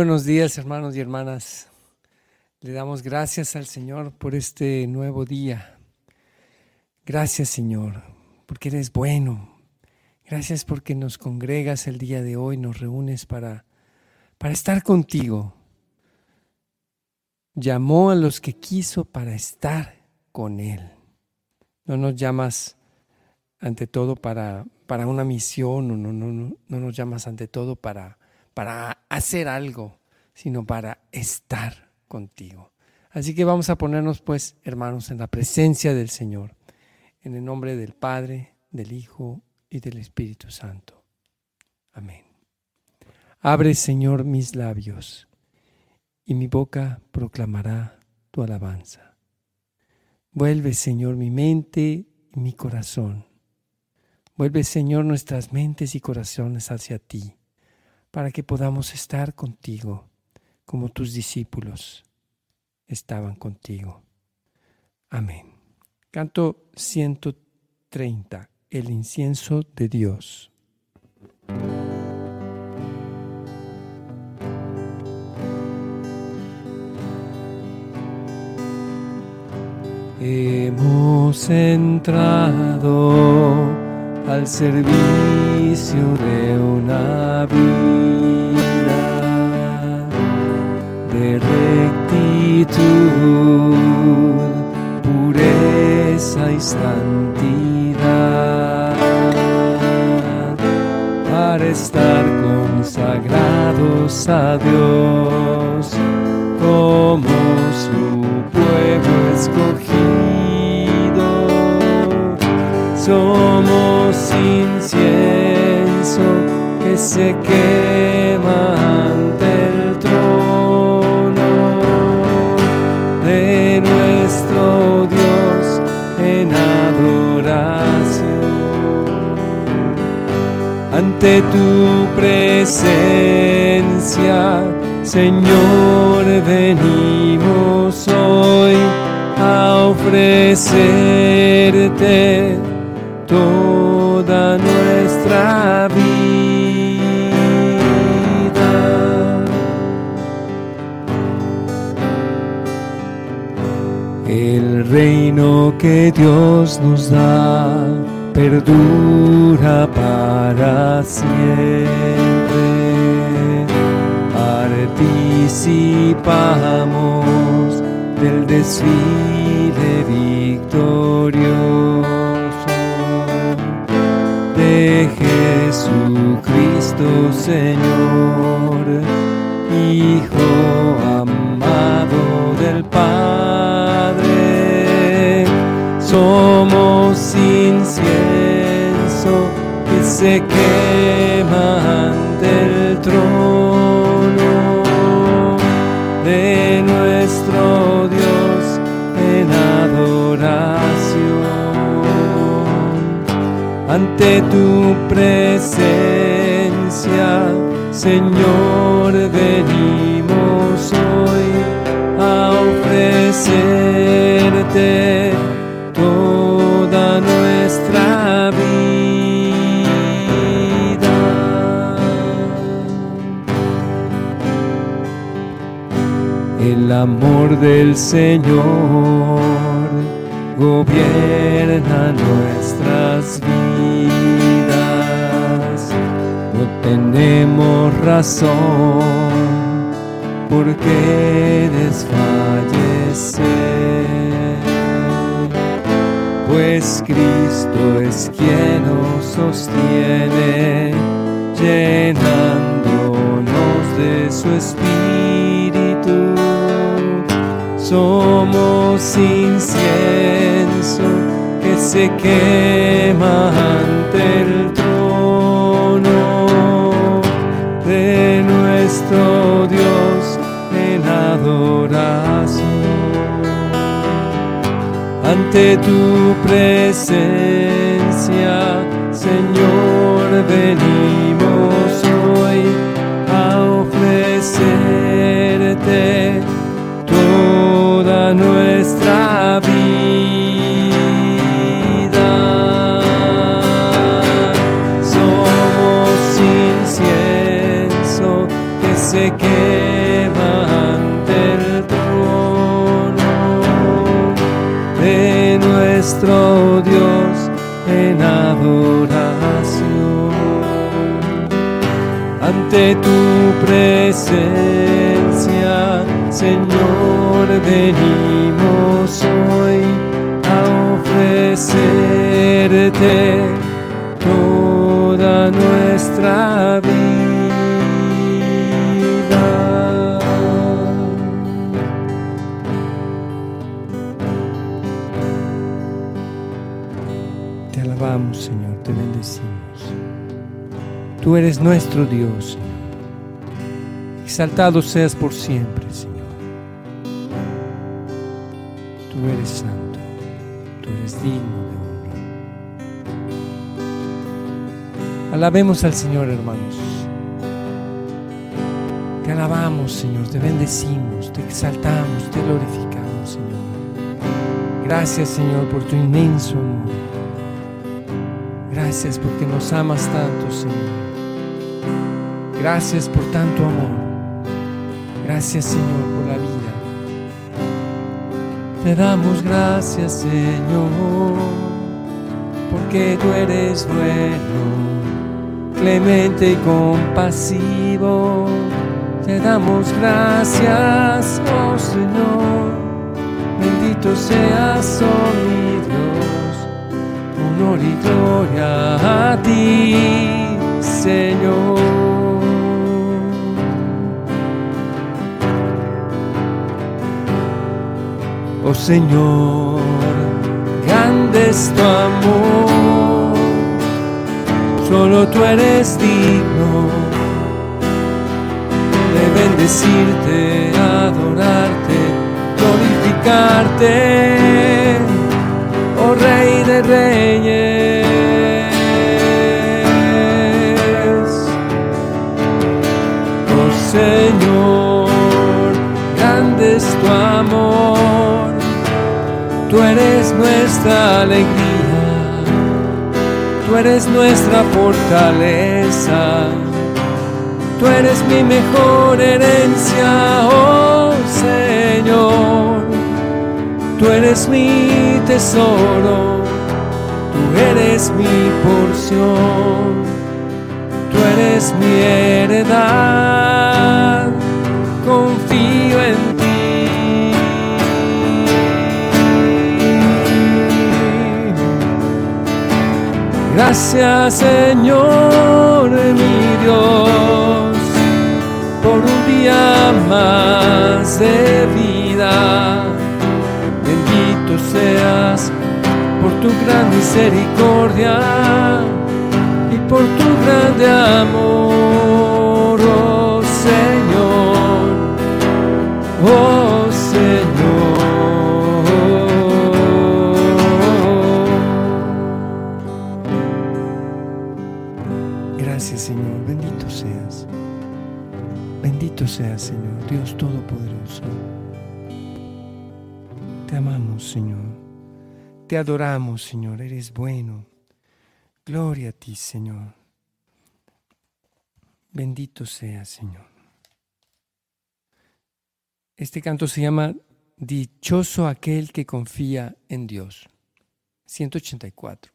Buenos días hermanos y hermanas. Le damos gracias al Señor por este nuevo día. Gracias Señor, porque eres bueno. Gracias porque nos congregas el día de hoy, nos reúnes para, para estar contigo. Llamó a los que quiso para estar con Él. No nos llamas ante todo para, para una misión, no, no, no, no nos llamas ante todo para para hacer algo, sino para estar contigo. Así que vamos a ponernos pues, hermanos, en la presencia del Señor, en el nombre del Padre, del Hijo y del Espíritu Santo. Amén. Abre, Señor, mis labios, y mi boca proclamará tu alabanza. Vuelve, Señor, mi mente y mi corazón. Vuelve, Señor, nuestras mentes y corazones hacia ti para que podamos estar contigo como tus discípulos estaban contigo. Amén. Canto 130, el incienso de Dios. Hemos entrado al servicio de una vida de rectitud, pureza y santidad para estar consagrados a Dios como su pueblo escogido. Se quema ante el trono de nuestro Dios en adoración. Ante tu presencia, Señor, venimos hoy a ofrecerte toda nuestra El reino que Dios nos da perdura para siempre. Participamos del desfile victorioso Jesucristo Señor, Hijo Somos incienso que se quema ante el trono de nuestro Dios en adoración. Ante tu presencia, Señor, venimos amor del Señor. Gobierna nuestras vidas. No tenemos razón. Por qué desfallecer, pues Cristo es quien nos sostiene, llenándonos de su espíritu. Somos incienso que se quema ante el nuestro Dios en adoración. Ante tu presencia, Ante tu presencia, Señor, venimos hoy a ofrecerte toda nuestra vida. Tú eres nuestro Dios, Señor. Exaltado seas por siempre, Señor. Tú eres santo, tú eres digno de honra. Alabemos al Señor, hermanos. Te alabamos, Señor, te bendecimos, te exaltamos, te glorificamos, Señor. Gracias, Señor, por tu inmenso amor. Gracias porque nos amas tanto, Señor. Gracias por tanto amor. Gracias, Señor, por la vida. Te damos gracias, Señor, porque tú eres bueno, clemente y compasivo. Te damos gracias, oh Señor. Bendito seas, oh mi Dios. Honor y gloria a ti, Señor. Oh Señor, grande es tu amor, solo tú eres digno de bendecirte, adorarte, glorificarte, oh Rey de Reyes. Oh Señor, es tu amor, tú eres nuestra alegría, tú eres nuestra fortaleza. Tú eres mi mejor herencia, oh Señor. Tú eres mi tesoro, tú eres mi porción, tú eres mi heredad. Confío en Gracias Señor mi Dios por un día más de vida. Bendito seas por tu gran misericordia y por tu grande amor, seas, Señor, Dios Todopoderoso. Te amamos, Señor. Te adoramos, Señor. Eres bueno. Gloria a ti, Señor. Bendito seas, Señor. Este canto se llama Dichoso aquel que confía en Dios. 184.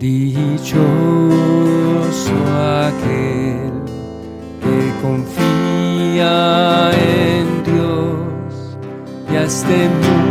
Dichoso aquel que confía en Dios y a este mundo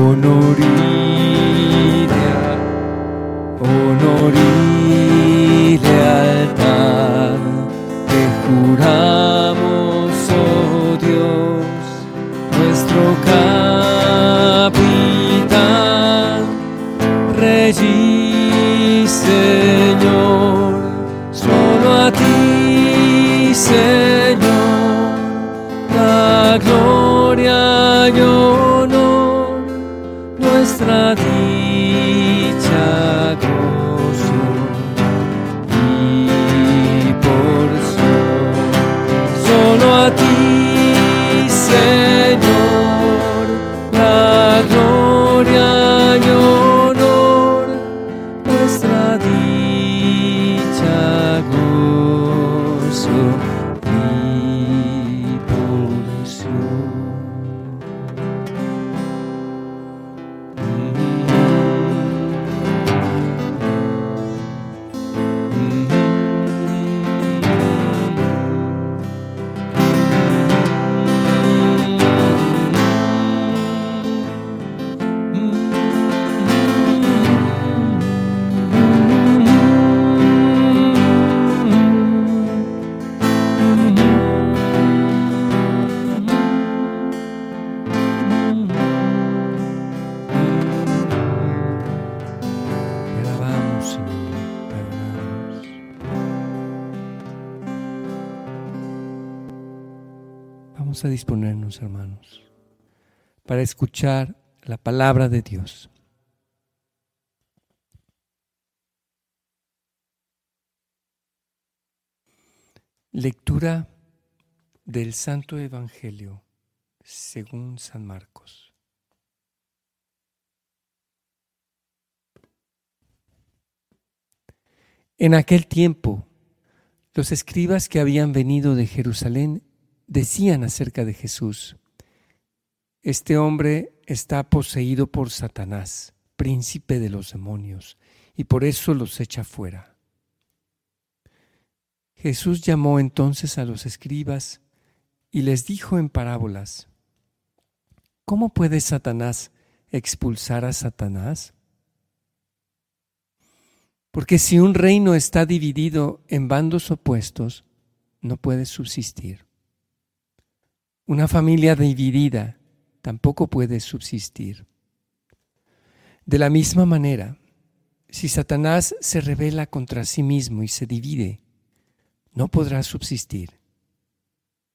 honoris A disponernos, hermanos, para escuchar la palabra de Dios. Lectura del Santo Evangelio según San Marcos. En aquel tiempo, los escribas que habían venido de Jerusalén decían acerca de Jesús, este hombre está poseído por Satanás, príncipe de los demonios, y por eso los echa fuera. Jesús llamó entonces a los escribas y les dijo en parábolas, ¿cómo puede Satanás expulsar a Satanás? Porque si un reino está dividido en bandos opuestos, no puede subsistir. Una familia dividida tampoco puede subsistir. De la misma manera, si Satanás se revela contra sí mismo y se divide, no podrá subsistir,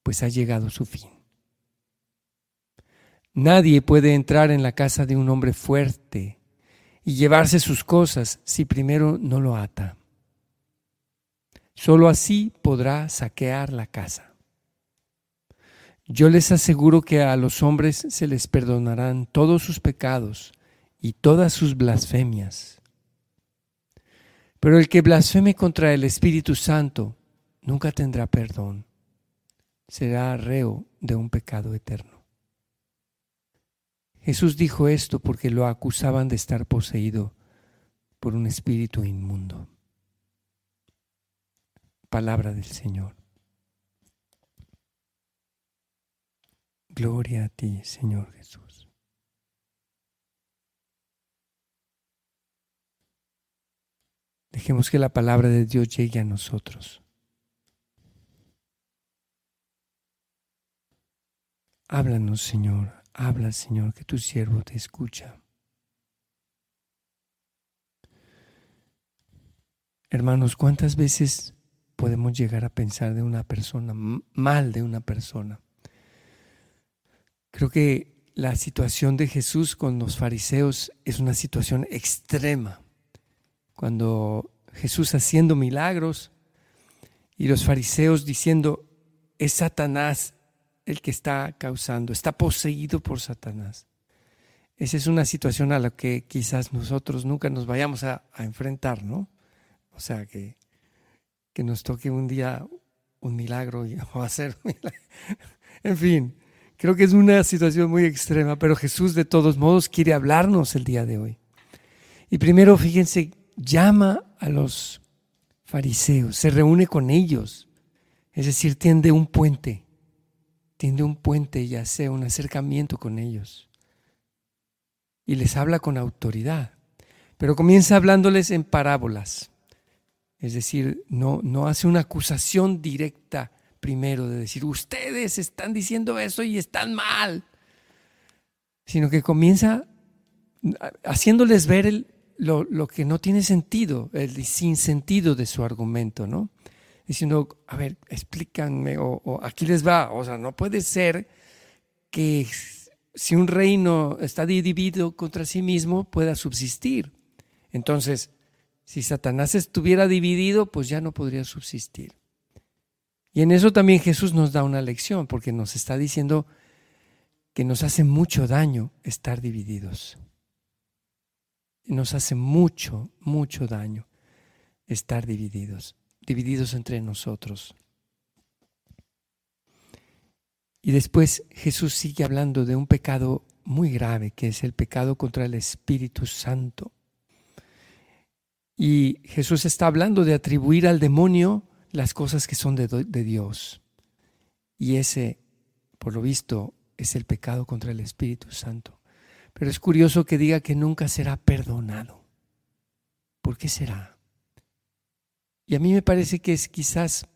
pues ha llegado su fin. Nadie puede entrar en la casa de un hombre fuerte y llevarse sus cosas si primero no lo ata. Solo así podrá saquear la casa. Yo les aseguro que a los hombres se les perdonarán todos sus pecados y todas sus blasfemias. Pero el que blasfeme contra el Espíritu Santo nunca tendrá perdón. Será reo de un pecado eterno. Jesús dijo esto porque lo acusaban de estar poseído por un espíritu inmundo. Palabra del Señor. Gloria a ti, Señor Jesús. Dejemos que la palabra de Dios llegue a nosotros. Háblanos, Señor. Habla, Señor, que tu siervo te escucha. Hermanos, ¿cuántas veces podemos llegar a pensar de una persona, mal de una persona? Creo que la situación de Jesús con los fariseos es una situación extrema. Cuando Jesús haciendo milagros y los fariseos diciendo, es Satanás el que está causando, está poseído por Satanás. Esa es una situación a la que quizás nosotros nunca nos vayamos a, enfrentar, ¿no? O sea, que, que nos toque un día un milagro o hacer un milagro. En fin, Creo que es una situación muy extrema, pero Jesús de todos modos quiere hablarnos el día de hoy. Y primero, fíjense, llama a los fariseos, se reúne con ellos, es decir, tiende un puente, tiende un puente ya sea un acercamiento con ellos. Y les habla con autoridad, pero comienza hablándoles en parábolas, es decir, no, no hace una acusación directa primero de decir, ustedes están diciendo eso y están mal, sino que comienza haciéndoles ver lo, que no tiene sentido, el sinsentido de su argumento, ¿no? Diciendo, a ver, explícanme, o, aquí les va, o sea, no puede ser que si un reino está dividido contra sí mismo pueda subsistir. Entonces, si Satanás estuviera dividido, pues ya no podría subsistir. Y en eso también Jesús nos da una lección, porque nos está diciendo que nos hace mucho daño estar divididos. Nos hace mucho, mucho daño estar divididos, divididos entre nosotros. Y después Jesús sigue hablando de un pecado muy grave, que es el pecado contra el Espíritu Santo. Y Jesús está hablando de atribuir al demonio las cosas que son de, Dios. Y ese, por lo visto, es el pecado contra el Espíritu Santo. Pero es curioso que diga que nunca será perdonado. ¿Por qué será? Y a mí me parece que es quizás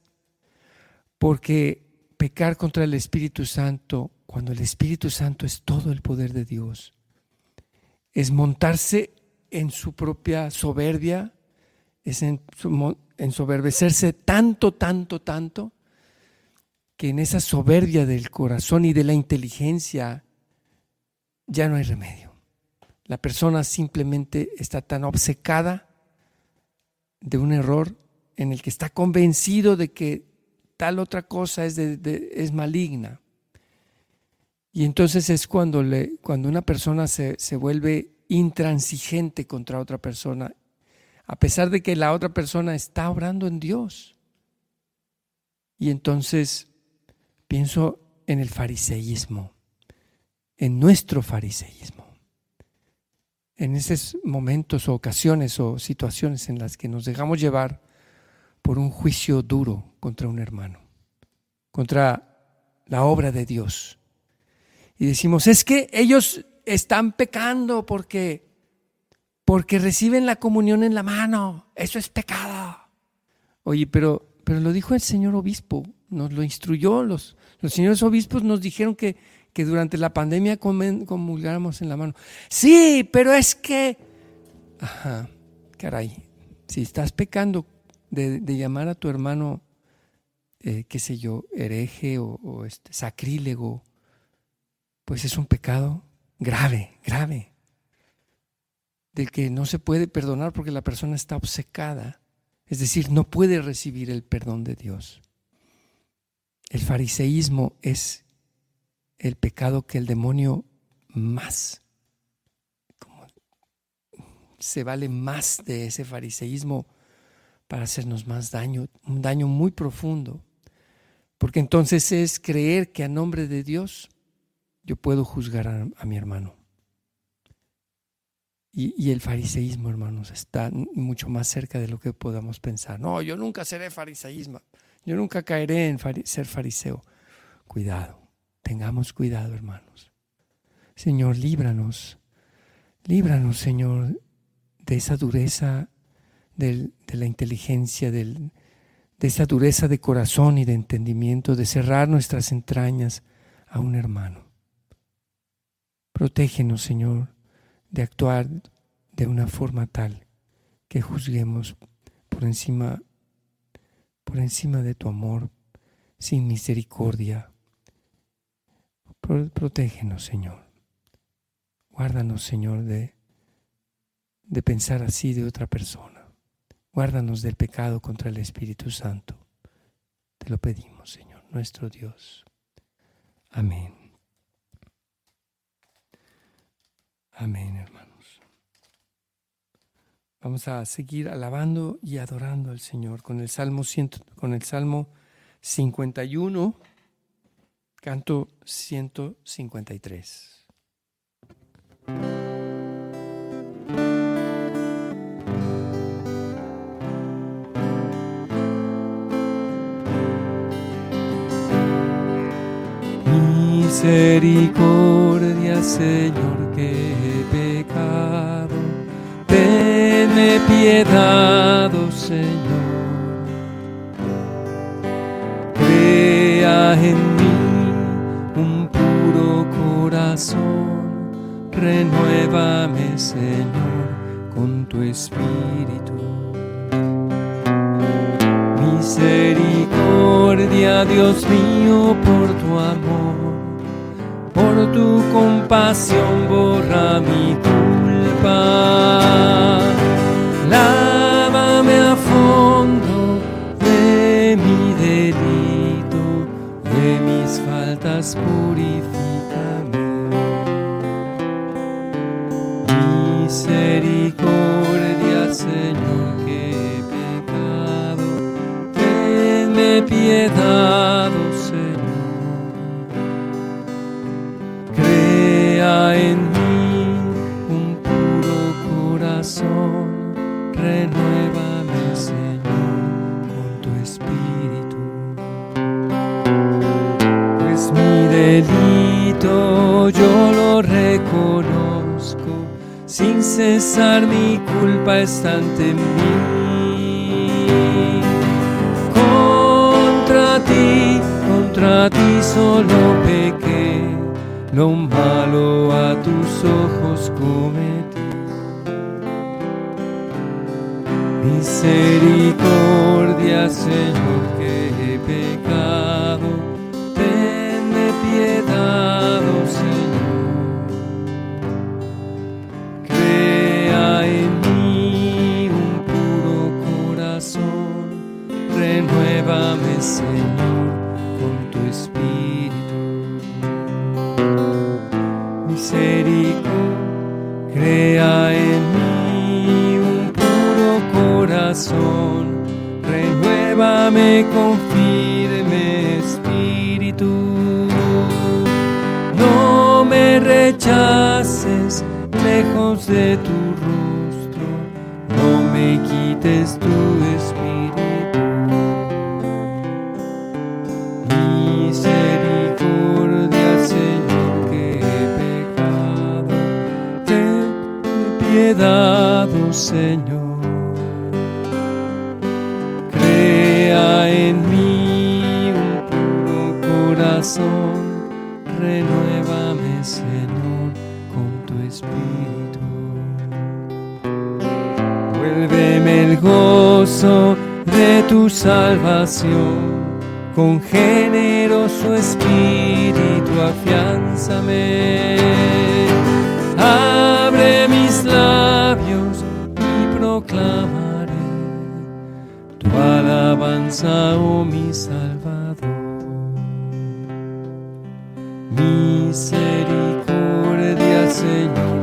porque pecar contra el Espíritu Santo, cuando el Espíritu Santo es todo el poder de Dios, es montarse en su propia soberbia, es ensoberbecerse tanto, tanto, tanto, que en esa soberbia del corazón y de la inteligencia ya no hay remedio. La persona simplemente está tan obcecada de un error en el que está convencido de que tal otra cosa es, es maligna. Y entonces es cuando, le, cuando una persona se, se vuelve intransigente contra otra persona a pesar de que la otra persona está orando en Dios. Y entonces pienso en el fariseísmo, en nuestro fariseísmo, en esos momentos o ocasiones o situaciones en las que nos dejamos llevar por un juicio duro contra un hermano, contra la obra de Dios. Y decimos, es que ellos están pecando porque porque reciben la comunión en la mano. Eso es pecado. Oye, pero, pero lo dijo el señor obispo, nos lo instruyó. Los, los señores obispos nos dijeron que, que durante la pandemia comulgáramos en la mano. Sí, pero es que... Ajá, caray. Si estás pecando de, llamar a tu hermano, eh, qué sé yo, hereje o, o este, sacrílego, pues es un pecado grave, grave del que no se puede perdonar porque la persona está obcecada, es decir, no puede recibir el perdón de Dios. El fariseísmo es el pecado que el demonio más, se vale más de ese fariseísmo para hacernos más daño, un daño muy profundo. Porque entonces es creer que a nombre de Dios yo puedo juzgar a mi hermano. Y, el fariseísmo, hermanos, está mucho más cerca de lo que podamos pensar. No, yo nunca seré fariseísmo. Yo nunca caeré en ser fariseo. Cuidado, tengamos cuidado, hermanos. Señor, líbranos. Líbranos, Señor, de esa dureza de la inteligencia, de esa dureza de corazón y de entendimiento, de cerrar nuestras entrañas a un hermano. Protégenos, Señor de actuar de una forma tal que juzguemos por encima, por encima de tu amor, sin misericordia. Protégenos, Señor. Guárdanos, Señor, de, de pensar así de otra persona. Guárdanos del pecado contra el Espíritu Santo. Te lo pedimos, Señor, nuestro Dios. Amén. Amén, hermanos. Vamos a seguir alabando y adorando al Señor con el Salmo, con el Salmo 51, canto 153. Misericordia, Señor, que he pecado. Tenme piedad, oh Señor. Crea en mí un puro corazón. Renuévame, Señor, con tu espíritu. Misericordia, Dios mío, por tu amor por tu compasión borra mi culpa. Lávame a fondo de mi delito, de mis faltas purifícame. Cesar mi culpa está ante mí. Contra ti, contra ti solo pequé lo malo a tus ojos cometí. Misericordia, Señor, que he lejos de tu rostro, no me quites tu espíritu. Misericordia, Señor, que he pecado, ten piedad, oh Señor. Crea en mí un puro corazón, de tu salvación con generoso espíritu afianzame. Abre mis labios y proclamaré tu alabanza, oh mi Salvador. Misericordia, Señor,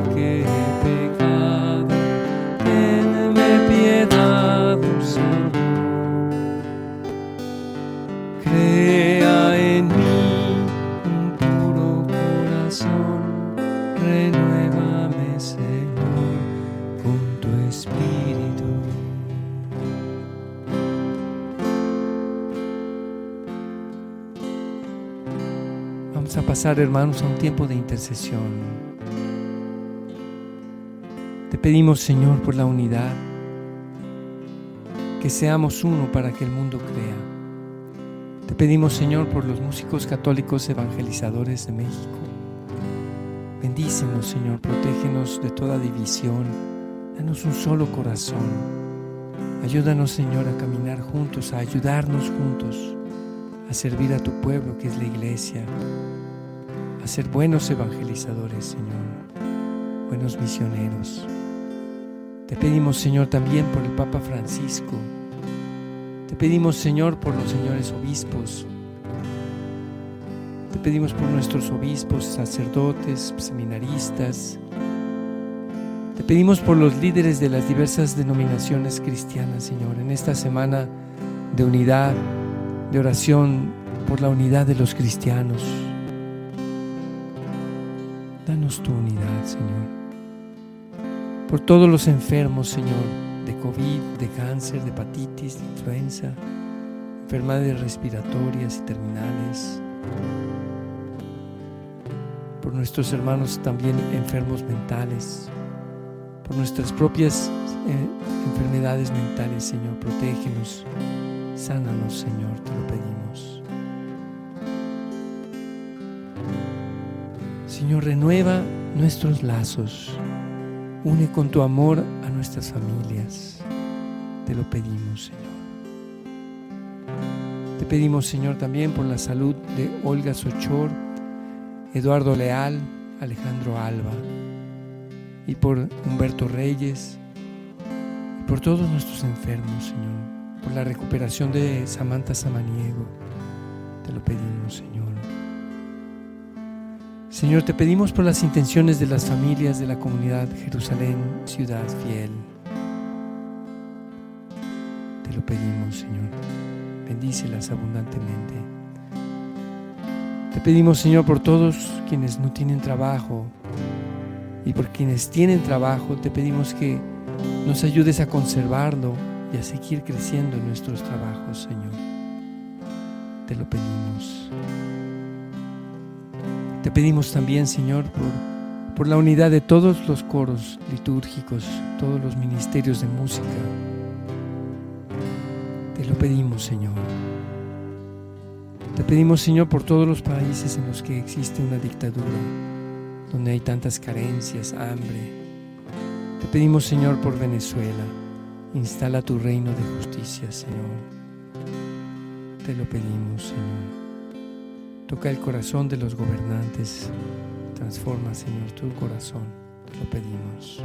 Hermanos, a un tiempo de intercesión. Te pedimos, Señor, por la unidad, que seamos uno para que el mundo crea. Te pedimos, Señor, por los músicos católicos evangelizadores de México. Bendícenos, Señor, protégenos de toda división. Danos un solo corazón. Ayúdanos, Señor, a caminar juntos, a ayudarnos juntos, a servir a tu pueblo que es la iglesia, a ser buenos evangelizadores, Señor, buenos misioneros. Te pedimos, Señor, también por el Papa Francisco. Te pedimos, Señor, por los señores obispos. Te pedimos por nuestros obispos, sacerdotes, seminaristas, te pedimos por los líderes de las diversas denominaciones cristianas, Señor, en esta semana de unidad, de oración por la unidad de los cristianos. Danos tu unidad, Señor. Por todos los enfermos, Señor, de COVID, de cáncer, de hepatitis, de influenza, enfermedades respiratorias y terminales. Por nuestros hermanos también enfermos mentales, por nuestras propias eh, enfermedades mentales, Señor. Protégenos, sánanos, Señor, te lo pedimos. Señor, renueva nuestros lazos. Une con tu amor a nuestras familias. Te lo pedimos, Señor. Te pedimos, Señor, también por la salud de Olga Sochor, Eduardo Leal, Alejandro Alba y por Humberto Reyes, y por todos nuestros enfermos, Señor, por la recuperación de Samantha Samaniego. Te lo pedimos, Señor. Señor, te pedimos por las intenciones de las familias de la comunidad Jerusalén, ciudad fiel. Te lo pedimos, Señor. Bendícelas abundantemente. Te pedimos, Señor, por todos quienes no tienen trabajo, y por quienes tienen trabajo, te pedimos que nos ayudes a conservarlo y a seguir creciendo en nuestros trabajos, Señor. Te lo pedimos. Te pedimos también, Señor, por, por la unidad de todos los coros litúrgicos, todos los ministerios de música. Te lo pedimos, Señor. Te pedimos, Señor, por todos los países en los que existe una dictadura donde hay tantas carencias, hambre. Te pedimos, Señor, por Venezuela, instala tu reino de justicia, Señor. Te lo pedimos, Señor. Toca el corazón de los gobernantes. Transforma, Señor, tu corazón. Te lo pedimos.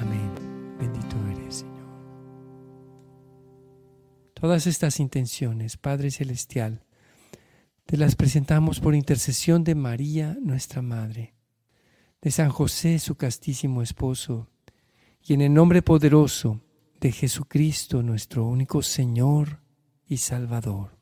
Amén. Bendito eres, Señor. Todas estas intenciones, Padre Celestial, te las presentamos por intercesión de María, nuestra Madre, de San José, su castísimo esposo, y en el nombre poderoso de Jesucristo, nuestro único Señor y Salvador.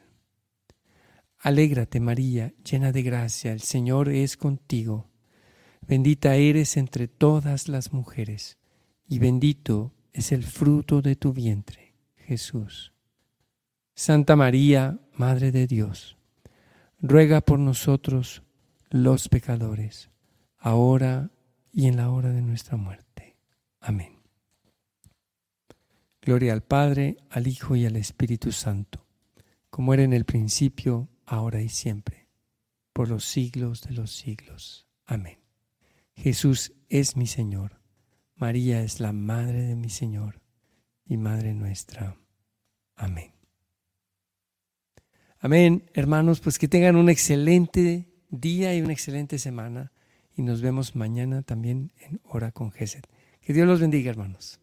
Alégrate María, llena de gracia, el Señor es contigo. Bendita eres entre todas las mujeres, y bendito es el fruto de tu vientre, Jesús. Santa María, Madre de Dios, ruega por nosotros los pecadores, ahora y en la hora de nuestra muerte. Amén. Gloria al Padre, al Hijo y al Espíritu Santo, como era en el principio, ahora y siempre, por los siglos de los siglos. Amén. Jesús es mi Señor, María es la Madre de mi Señor y Madre nuestra. Amén. Amén, hermanos, pues que tengan un excelente día y una excelente semana y nos vemos mañana también en Hora con Gesed. Que Dios los bendiga, hermanos.